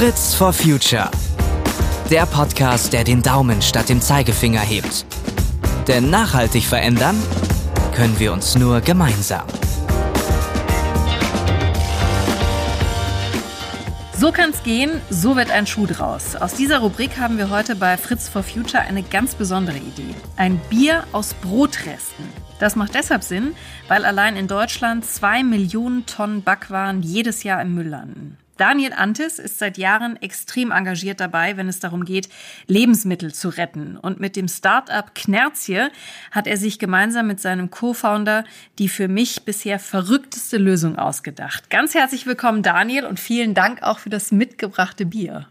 Fritz for Future. Der Podcast, der den Daumen statt dem Zeigefinger hebt. Denn nachhaltig verändern können wir uns nur gemeinsam. So kann's gehen, so wird ein Schuh draus. Aus dieser Rubrik haben wir heute bei Fritz for Future eine ganz besondere Idee. Ein Bier aus Brotresten. Das macht deshalb Sinn, weil allein in Deutschland zwei Millionen Tonnen Backwaren jedes Jahr im Müll landen. Daniel Antis ist seit Jahren extrem engagiert dabei, wenn es darum geht, Lebensmittel zu retten. Und mit dem Start-up Knerzje hat er sich gemeinsam mit seinem Co-Founder die für mich bisher verrückteste Lösung ausgedacht. Ganz herzlich willkommen, Daniel, und vielen Dank auch für das mitgebrachte Bier.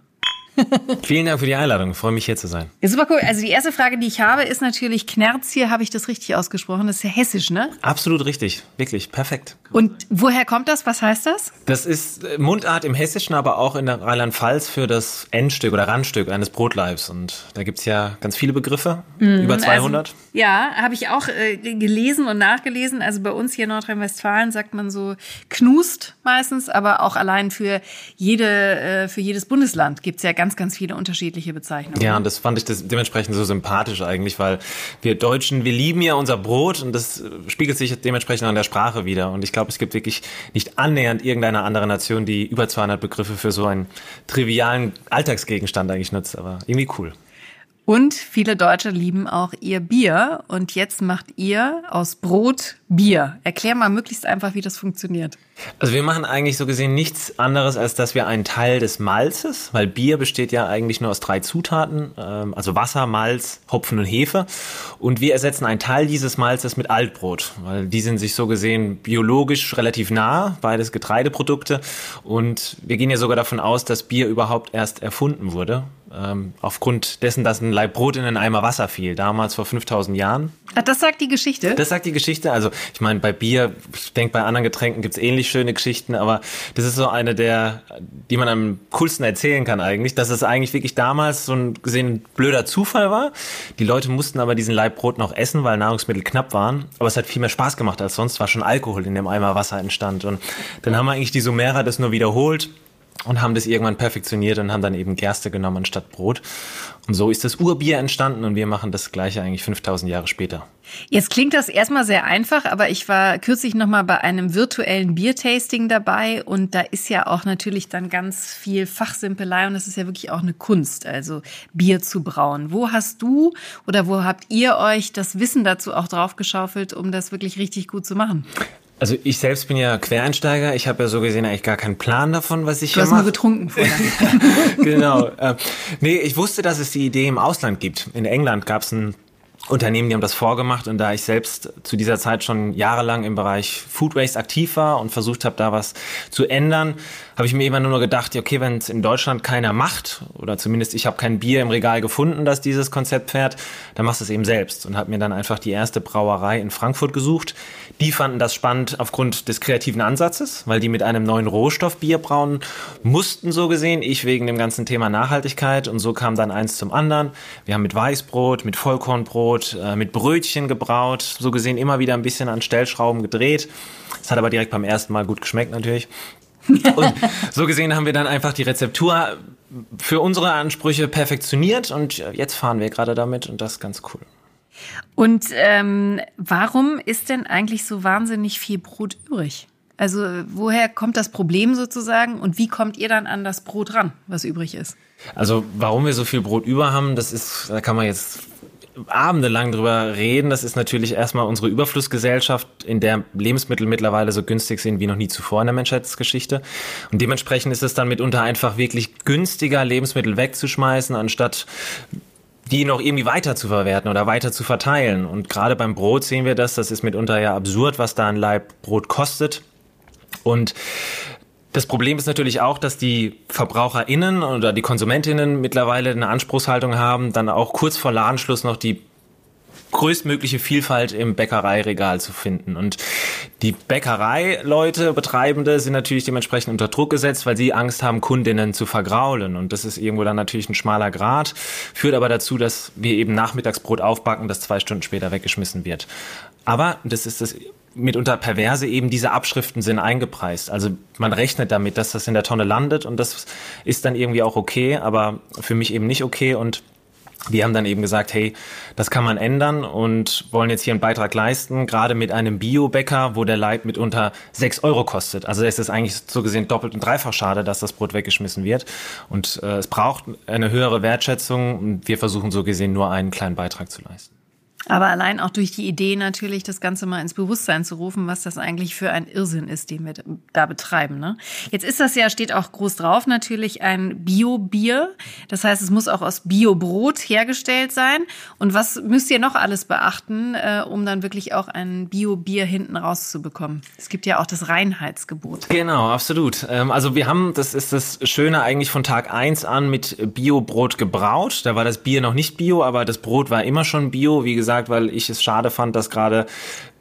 Vielen Dank für die Einladung. Ich freue mich hier zu sein. Ja, super cool. Also die erste Frage, die ich habe, ist natürlich Knerz hier. Habe ich das richtig ausgesprochen? Das ist ja hessisch, ne? Absolut richtig. Wirklich. Perfekt. Und woher kommt das? Was heißt das? Das ist äh, Mundart im Hessischen, aber auch in der Rheinland-Pfalz für das Endstück oder Randstück eines Brotleibs. Und da gibt es ja ganz viele Begriffe. Mhm, über 200. Also, ja, habe ich auch äh, gelesen und nachgelesen. Also bei uns hier in Nordrhein-Westfalen sagt man so knust meistens, aber auch allein für jede, äh, für jedes Bundesland gibt es ja ganz ganz, ganz viele unterschiedliche Bezeichnungen. Ja, und das fand ich das dementsprechend so sympathisch eigentlich, weil wir Deutschen, wir lieben ja unser Brot und das spiegelt sich dementsprechend an der Sprache wieder. Und ich glaube, es gibt wirklich nicht annähernd irgendeine andere Nation, die über 200 Begriffe für so einen trivialen Alltagsgegenstand eigentlich nutzt. Aber irgendwie cool. Und viele Deutsche lieben auch ihr Bier. Und jetzt macht ihr aus Brot Bier. Erklär mal möglichst einfach, wie das funktioniert. Also wir machen eigentlich so gesehen nichts anderes, als dass wir einen Teil des Malzes, weil Bier besteht ja eigentlich nur aus drei Zutaten, ähm, also Wasser, Malz, Hopfen und Hefe. Und wir ersetzen einen Teil dieses Malzes mit Altbrot, weil die sind sich so gesehen biologisch relativ nah, beides Getreideprodukte. Und wir gehen ja sogar davon aus, dass Bier überhaupt erst erfunden wurde ähm, aufgrund dessen, dass ein Laib Brot in einen Eimer Wasser fiel, damals vor 5000 Jahren. Ach, das sagt die Geschichte? Das sagt die Geschichte. Also ich meine, bei Bier, ich denke, bei anderen Getränken gibt's ähnlich schöne Geschichten, aber das ist so eine der, die man am coolsten erzählen kann eigentlich, dass es eigentlich wirklich damals so ein gesehen blöder Zufall war. Die Leute mussten aber diesen Laib Brot noch essen, weil Nahrungsmittel knapp waren. Aber es hat viel mehr Spaß gemacht als sonst, war schon Alkohol in dem Eimer Wasser entstand. Und dann haben eigentlich die Sumerer das nur wiederholt und haben das irgendwann perfektioniert und haben dann eben Gerste genommen anstatt Brot. Und so ist das Urbier entstanden und wir machen das gleiche eigentlich 5000 Jahre später. Jetzt klingt das erstmal sehr einfach, aber ich war kürzlich nochmal bei einem virtuellen Biertasting dabei und da ist ja auch natürlich dann ganz viel Fachsimpelei und das ist ja wirklich auch eine Kunst, also Bier zu brauen. Wo hast du oder wo habt ihr euch das Wissen dazu auch draufgeschaufelt, um das wirklich richtig gut zu machen? Also ich selbst bin ja Quereinsteiger. Ich habe ja so gesehen eigentlich gar keinen Plan davon, was ich du hier mache. Du hast nur getrunken vorher. genau. Äh, nee, ich wusste, dass es die Idee im Ausland gibt. In England gab es ein Unternehmen, die haben das vorgemacht und da ich selbst zu dieser Zeit schon jahrelang im Bereich Food Waste aktiv war und versucht habe, da was zu ändern, habe ich mir immer nur gedacht, okay, wenn es in Deutschland keiner macht oder zumindest ich habe kein Bier im Regal gefunden, das dieses Konzept fährt, dann machst du es eben selbst und habe mir dann einfach die erste Brauerei in Frankfurt gesucht. Die fanden das spannend aufgrund des kreativen Ansatzes, weil die mit einem neuen Rohstoff Bier brauen mussten so gesehen, ich wegen dem ganzen Thema Nachhaltigkeit und so kam dann eins zum anderen. Wir haben mit Weißbrot, mit Vollkornbrot, äh, mit Brötchen gebraut, so gesehen immer wieder ein bisschen an Stellschrauben gedreht. Es hat aber direkt beim ersten Mal gut geschmeckt natürlich. Und so gesehen haben wir dann einfach die Rezeptur für unsere Ansprüche perfektioniert und jetzt fahren wir gerade damit und das ist ganz cool. Und ähm, warum ist denn eigentlich so wahnsinnig viel Brot übrig? Also woher kommt das Problem sozusagen und wie kommt ihr dann an das Brot ran, was übrig ist? Also warum wir so viel Brot über haben, das ist, da kann man jetzt abendelang drüber reden. Das ist natürlich erstmal unsere Überflussgesellschaft, in der Lebensmittel mittlerweile so günstig sind wie noch nie zuvor in der Menschheitsgeschichte. Und dementsprechend ist es dann mitunter einfach wirklich günstiger, Lebensmittel wegzuschmeißen, anstatt die noch irgendwie weiter zu verwerten oder weiter zu verteilen. Und gerade beim Brot sehen wir das. Das ist mitunter ja absurd, was da ein Leib Brot kostet. Und das Problem ist natürlich auch, dass die VerbraucherInnen oder die KonsumentInnen mittlerweile eine Anspruchshaltung haben, dann auch kurz vor Ladenschluss noch die größtmögliche Vielfalt im Bäckereiregal zu finden. Und die Bäckereileute, Betreibende sind natürlich dementsprechend unter Druck gesetzt, weil sie Angst haben, Kundinnen zu vergraulen. Und das ist irgendwo dann natürlich ein schmaler Grad, führt aber dazu, dass wir eben Nachmittagsbrot aufbacken, das zwei Stunden später weggeschmissen wird. Aber das ist das mitunter perverse eben diese Abschriften sind eingepreist. Also man rechnet damit, dass das in der Tonne landet und das ist dann irgendwie auch okay, aber für mich eben nicht okay und wir haben dann eben gesagt, hey, das kann man ändern und wollen jetzt hier einen Beitrag leisten, gerade mit einem Bio-Bäcker, wo der Leib mitunter sechs Euro kostet. Also es ist eigentlich so gesehen doppelt und dreifach schade, dass das Brot weggeschmissen wird. Und äh, es braucht eine höhere Wertschätzung und wir versuchen so gesehen nur einen kleinen Beitrag zu leisten. Aber allein auch durch die Idee natürlich, das Ganze mal ins Bewusstsein zu rufen, was das eigentlich für ein Irrsinn ist, den wir da betreiben. Ne? Jetzt ist das ja, steht auch groß drauf, natürlich ein Bio-Bier. Das heißt, es muss auch aus Bio-Brot hergestellt sein. Und was müsst ihr noch alles beachten, äh, um dann wirklich auch ein Bio-Bier hinten rauszubekommen? Es gibt ja auch das Reinheitsgebot. Genau, absolut. Ähm, also wir haben, das ist das Schöne eigentlich von Tag eins an mit Bio-Brot gebraut. Da war das Bier noch nicht Bio, aber das Brot war immer schon Bio. Wie gesagt, gesagt, weil ich es schade fand, dass gerade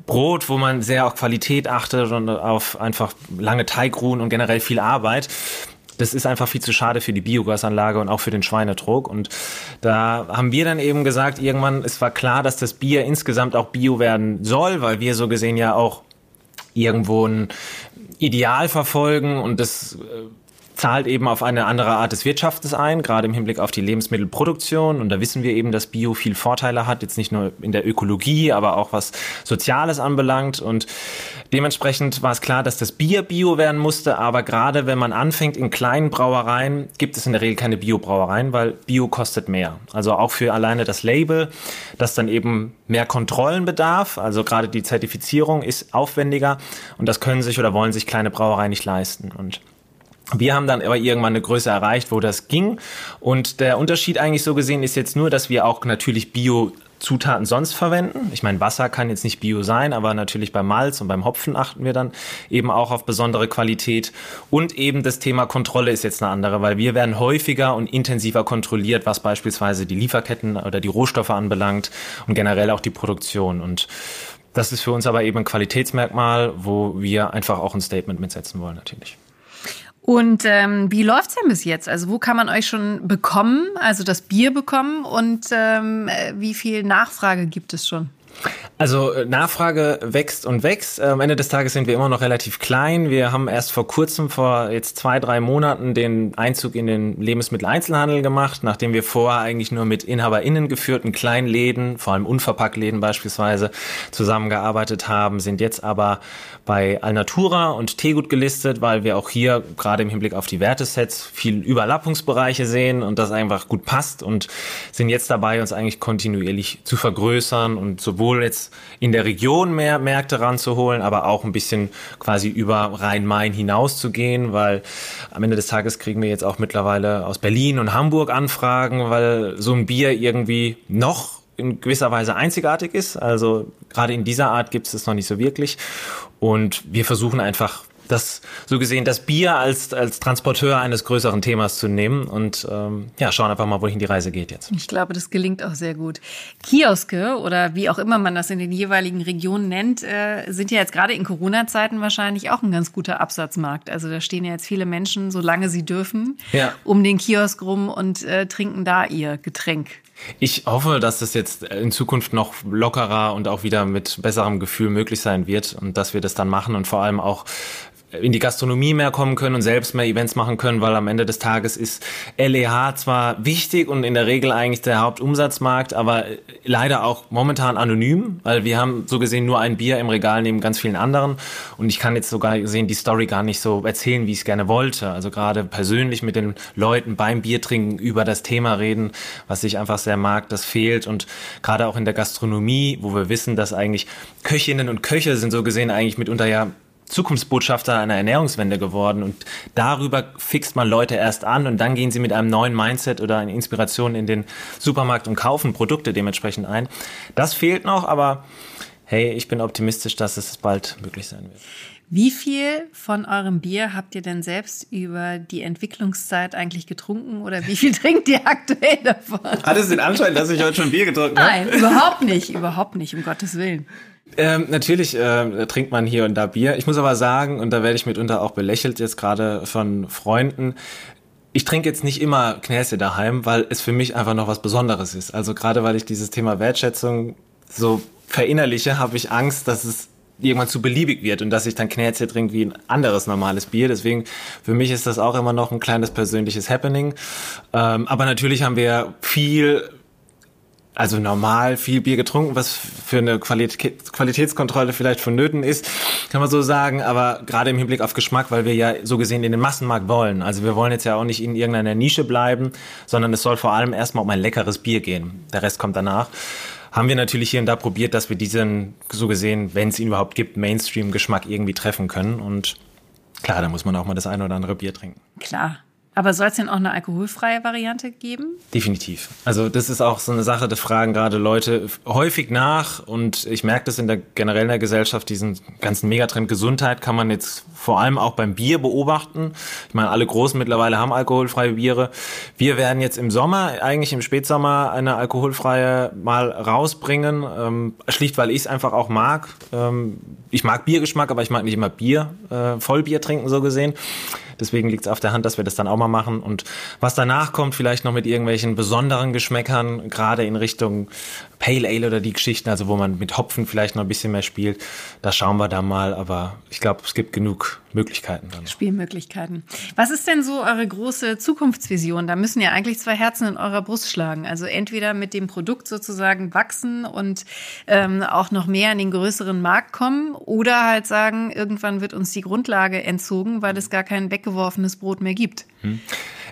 Brot, wo man sehr auf Qualität achtet und auf einfach lange Teigruhen und generell viel Arbeit, das ist einfach viel zu schade für die Biogasanlage und auch für den Schweinedruck. Und da haben wir dann eben gesagt, irgendwann, es war klar, dass das Bier insgesamt auch Bio werden soll, weil wir so gesehen ja auch irgendwo ein Ideal verfolgen und das äh, zahlt eben auf eine andere Art des Wirtschaftens ein, gerade im Hinblick auf die Lebensmittelproduktion. Und da wissen wir eben, dass Bio viel Vorteile hat, jetzt nicht nur in der Ökologie, aber auch was Soziales anbelangt. Und dementsprechend war es klar, dass das Bier Bio werden musste. Aber gerade wenn man anfängt in kleinen Brauereien, gibt es in der Regel keine Bio-Brauereien, weil Bio kostet mehr. Also auch für alleine das Label, das dann eben mehr Kontrollen bedarf. Also gerade die Zertifizierung ist aufwendiger und das können sich oder wollen sich kleine Brauereien nicht leisten. Und wir haben dann aber irgendwann eine Größe erreicht, wo das ging. Und der Unterschied eigentlich so gesehen ist jetzt nur, dass wir auch natürlich Bio Zutaten sonst verwenden. Ich meine, Wasser kann jetzt nicht bio sein, aber natürlich beim Malz und beim Hopfen achten wir dann eben auch auf besondere Qualität. Und eben das Thema Kontrolle ist jetzt eine andere, weil wir werden häufiger und intensiver kontrolliert, was beispielsweise die Lieferketten oder die Rohstoffe anbelangt und generell auch die Produktion. Und das ist für uns aber eben ein Qualitätsmerkmal, wo wir einfach auch ein Statement mitsetzen wollen natürlich. Und ähm, wie läuft's denn bis jetzt? Also wo kann man euch schon bekommen, also das Bier bekommen und ähm, äh, wie viel Nachfrage gibt es schon? Also äh, Nachfrage wächst und wächst. Äh, am Ende des Tages sind wir immer noch relativ klein. Wir haben erst vor kurzem, vor jetzt zwei, drei Monaten, den Einzug in den Lebensmitteleinzelhandel gemacht, nachdem wir vorher eigentlich nur mit InhaberInnen geführten kleinen Läden, vor allem Unverpacktläden beispielsweise, zusammengearbeitet haben, sind jetzt aber bei Alnatura und Tegut gelistet, weil wir auch hier gerade im Hinblick auf die Wertesets viel Überlappungsbereiche sehen und das einfach gut passt und sind jetzt dabei, uns eigentlich kontinuierlich zu vergrößern und sowohl jetzt in der Region mehr Märkte ranzuholen, aber auch ein bisschen quasi über Rhein-Main hinaus zu gehen, weil am Ende des Tages kriegen wir jetzt auch mittlerweile aus Berlin und Hamburg Anfragen, weil so ein Bier irgendwie noch in gewisser Weise einzigartig ist. Also gerade in dieser Art gibt es es noch nicht so wirklich. Und wir versuchen einfach das so gesehen das Bier als, als Transporteur eines größeren Themas zu nehmen und ähm, ja, schauen einfach mal, wohin die Reise geht jetzt. Ich glaube, das gelingt auch sehr gut. Kioske oder wie auch immer man das in den jeweiligen Regionen nennt, äh, sind ja jetzt gerade in Corona-Zeiten wahrscheinlich auch ein ganz guter Absatzmarkt. Also da stehen ja jetzt viele Menschen, solange sie dürfen, ja. um den Kiosk rum und äh, trinken da ihr Getränk. Ich hoffe, dass das jetzt in Zukunft noch lockerer und auch wieder mit besserem Gefühl möglich sein wird und dass wir das dann machen und vor allem auch in die Gastronomie mehr kommen können und selbst mehr Events machen können, weil am Ende des Tages ist LEH zwar wichtig und in der Regel eigentlich der Hauptumsatzmarkt, aber leider auch momentan anonym, weil wir haben so gesehen nur ein Bier im Regal neben ganz vielen anderen und ich kann jetzt sogar sehen die Story gar nicht so erzählen, wie ich es gerne wollte. Also gerade persönlich mit den Leuten beim Bier trinken über das Thema reden, was ich einfach sehr mag, das fehlt und gerade auch in der Gastronomie, wo wir wissen, dass eigentlich Köchinnen und Köche sind so gesehen eigentlich mitunter ja Zukunftsbotschafter einer Ernährungswende geworden und darüber fixt man Leute erst an und dann gehen sie mit einem neuen Mindset oder einer Inspiration in den Supermarkt und kaufen Produkte dementsprechend ein. Das fehlt noch, aber hey, ich bin optimistisch, dass es bald möglich sein wird. Wie viel von eurem Bier habt ihr denn selbst über die Entwicklungszeit eigentlich getrunken oder wie viel trinkt ihr aktuell davon? Hat es den Anschein, dass ich heute schon Bier getrunken habe? Nein, überhaupt nicht, überhaupt nicht, um Gottes Willen. Ähm, natürlich äh, trinkt man hier und da Bier. Ich muss aber sagen, und da werde ich mitunter auch belächelt jetzt gerade von Freunden, ich trinke jetzt nicht immer Knäse daheim, weil es für mich einfach noch was Besonderes ist. Also gerade weil ich dieses Thema Wertschätzung so verinnerliche, habe ich Angst, dass es irgendwann zu beliebig wird und dass ich dann Knärzchen trinke wie ein anderes normales Bier. Deswegen, für mich ist das auch immer noch ein kleines persönliches Happening. Ähm, aber natürlich haben wir viel also normal viel Bier getrunken, was für eine Qualität, Qualitätskontrolle vielleicht vonnöten ist, kann man so sagen, aber gerade im Hinblick auf Geschmack, weil wir ja so gesehen in den Massenmarkt wollen. Also wir wollen jetzt ja auch nicht in irgendeiner Nische bleiben, sondern es soll vor allem erstmal um ein leckeres Bier gehen. Der Rest kommt danach haben wir natürlich hier und da probiert, dass wir diesen, so gesehen, wenn es ihn überhaupt gibt, Mainstream-Geschmack irgendwie treffen können. Und klar, da muss man auch mal das eine oder andere Bier trinken. Klar. Aber soll es denn auch eine alkoholfreie Variante geben? Definitiv. Also das ist auch so eine Sache, da fragen gerade Leute häufig nach und ich merke das in der generell in der Gesellschaft, diesen ganzen Megatrend Gesundheit kann man jetzt vor allem auch beim Bier beobachten. Ich meine, alle Großen mittlerweile haben alkoholfreie Biere. Wir werden jetzt im Sommer, eigentlich im Spätsommer, eine alkoholfreie mal rausbringen, ähm, schlicht weil ich es einfach auch mag. Ähm, ich mag Biergeschmack, aber ich mag nicht immer Bier, äh, Vollbier trinken so gesehen. Deswegen liegt es auf der Hand, dass wir das dann auch mal machen. Und was danach kommt, vielleicht noch mit irgendwelchen besonderen Geschmäckern, gerade in Richtung Pale Ale oder die Geschichten, also wo man mit Hopfen vielleicht noch ein bisschen mehr spielt. Da schauen wir da mal, aber ich glaube, es gibt genug Möglichkeiten dann. Spielmöglichkeiten. Was ist denn so eure große Zukunftsvision? Da müssen ja eigentlich zwei Herzen in eurer Brust schlagen. Also entweder mit dem Produkt sozusagen wachsen und ähm, auch noch mehr in den größeren Markt kommen oder halt sagen, irgendwann wird uns die Grundlage entzogen, weil es gar kein weggeworfenes Brot mehr gibt. Hm.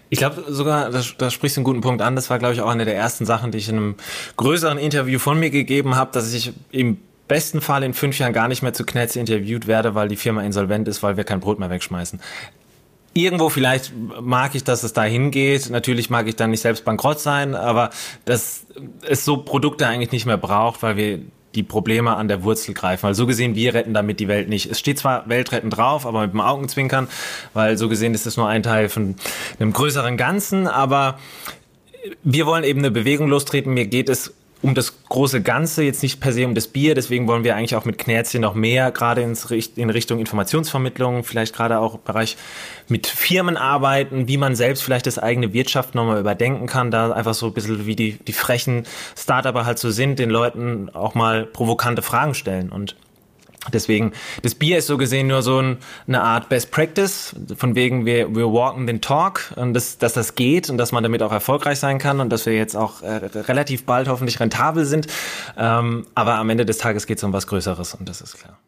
Ich glaube sogar, da, da sprichst du einen guten Punkt an. Das war, glaube ich, auch eine der ersten Sachen, die ich in einem größeren Interview von mir gegeben habe, dass ich im besten Fall in fünf Jahren gar nicht mehr zu Knetz interviewt werde, weil die Firma insolvent ist, weil wir kein Brot mehr wegschmeißen. Irgendwo vielleicht mag ich, dass es dahin geht. Natürlich mag ich dann nicht selbst bankrott sein, aber dass es so Produkte eigentlich nicht mehr braucht, weil wir die Probleme an der Wurzel greifen. Weil so gesehen, wir retten damit die Welt nicht. Es steht zwar Weltretten drauf, aber mit dem Augenzwinkern, weil so gesehen ist es nur ein Teil von einem größeren Ganzen. Aber wir wollen eben eine Bewegung lostreten. Mir geht es um das große Ganze, jetzt nicht per se um das Bier. Deswegen wollen wir eigentlich auch mit Knärzchen noch mehr, gerade ins, in Richtung Informationsvermittlung, vielleicht gerade auch im Bereich mit Firmen arbeiten, wie man selbst vielleicht das eigene Wirtschaft nochmal überdenken kann. Da einfach so ein bisschen wie die, die frechen Startuper halt so sind, den Leuten auch mal provokante Fragen stellen. Und Deswegen, das Bier ist so gesehen nur so ein, eine Art Best Practice, von wegen wir, wir walken den Talk und das, dass das geht und dass man damit auch erfolgreich sein kann und dass wir jetzt auch äh, relativ bald hoffentlich rentabel sind. Ähm, aber am Ende des Tages geht es um was Größeres und das ist klar.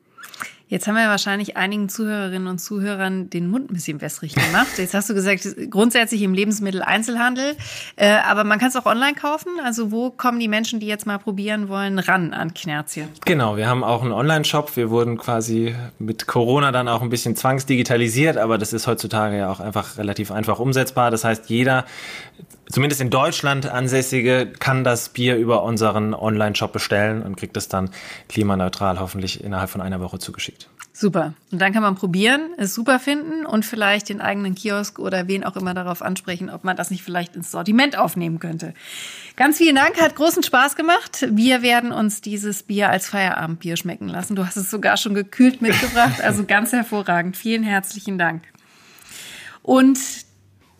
Jetzt haben wir wahrscheinlich einigen Zuhörerinnen und Zuhörern den Mund ein bisschen wässrig gemacht. Jetzt hast du gesagt, grundsätzlich im Lebensmitteleinzelhandel, äh, aber man kann es auch online kaufen. Also wo kommen die Menschen, die jetzt mal probieren wollen, ran an Knerzchen? Genau, wir haben auch einen Online-Shop. Wir wurden quasi mit Corona dann auch ein bisschen zwangsdigitalisiert, aber das ist heutzutage ja auch einfach relativ einfach umsetzbar. Das heißt, jeder zumindest in Deutschland ansässige kann das Bier über unseren Online-Shop bestellen und kriegt es dann klimaneutral hoffentlich innerhalb von einer Woche zugeschickt. Super. Und dann kann man probieren, es super finden und vielleicht den eigenen Kiosk oder wen auch immer darauf ansprechen, ob man das nicht vielleicht ins Sortiment aufnehmen könnte. Ganz vielen Dank, hat großen Spaß gemacht. Wir werden uns dieses Bier als Feierabendbier schmecken lassen. Du hast es sogar schon gekühlt mitgebracht, also ganz hervorragend. Vielen herzlichen Dank. Und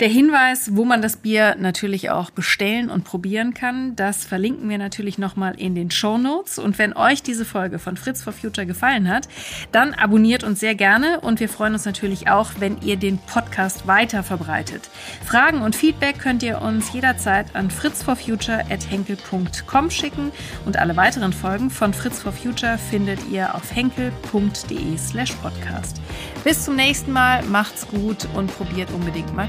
der Hinweis, wo man das Bier natürlich auch bestellen und probieren kann, das verlinken wir natürlich nochmal in den Show Notes. Und wenn euch diese Folge von Fritz for Future gefallen hat, dann abonniert uns sehr gerne und wir freuen uns natürlich auch, wenn ihr den Podcast weiter verbreitet. Fragen und Feedback könnt ihr uns jederzeit an fritzforfuture.henkel.com schicken und alle weiteren Folgen von Fritz for Future findet ihr auf henkel.de slash podcast. Bis zum nächsten Mal, macht's gut und probiert unbedingt mal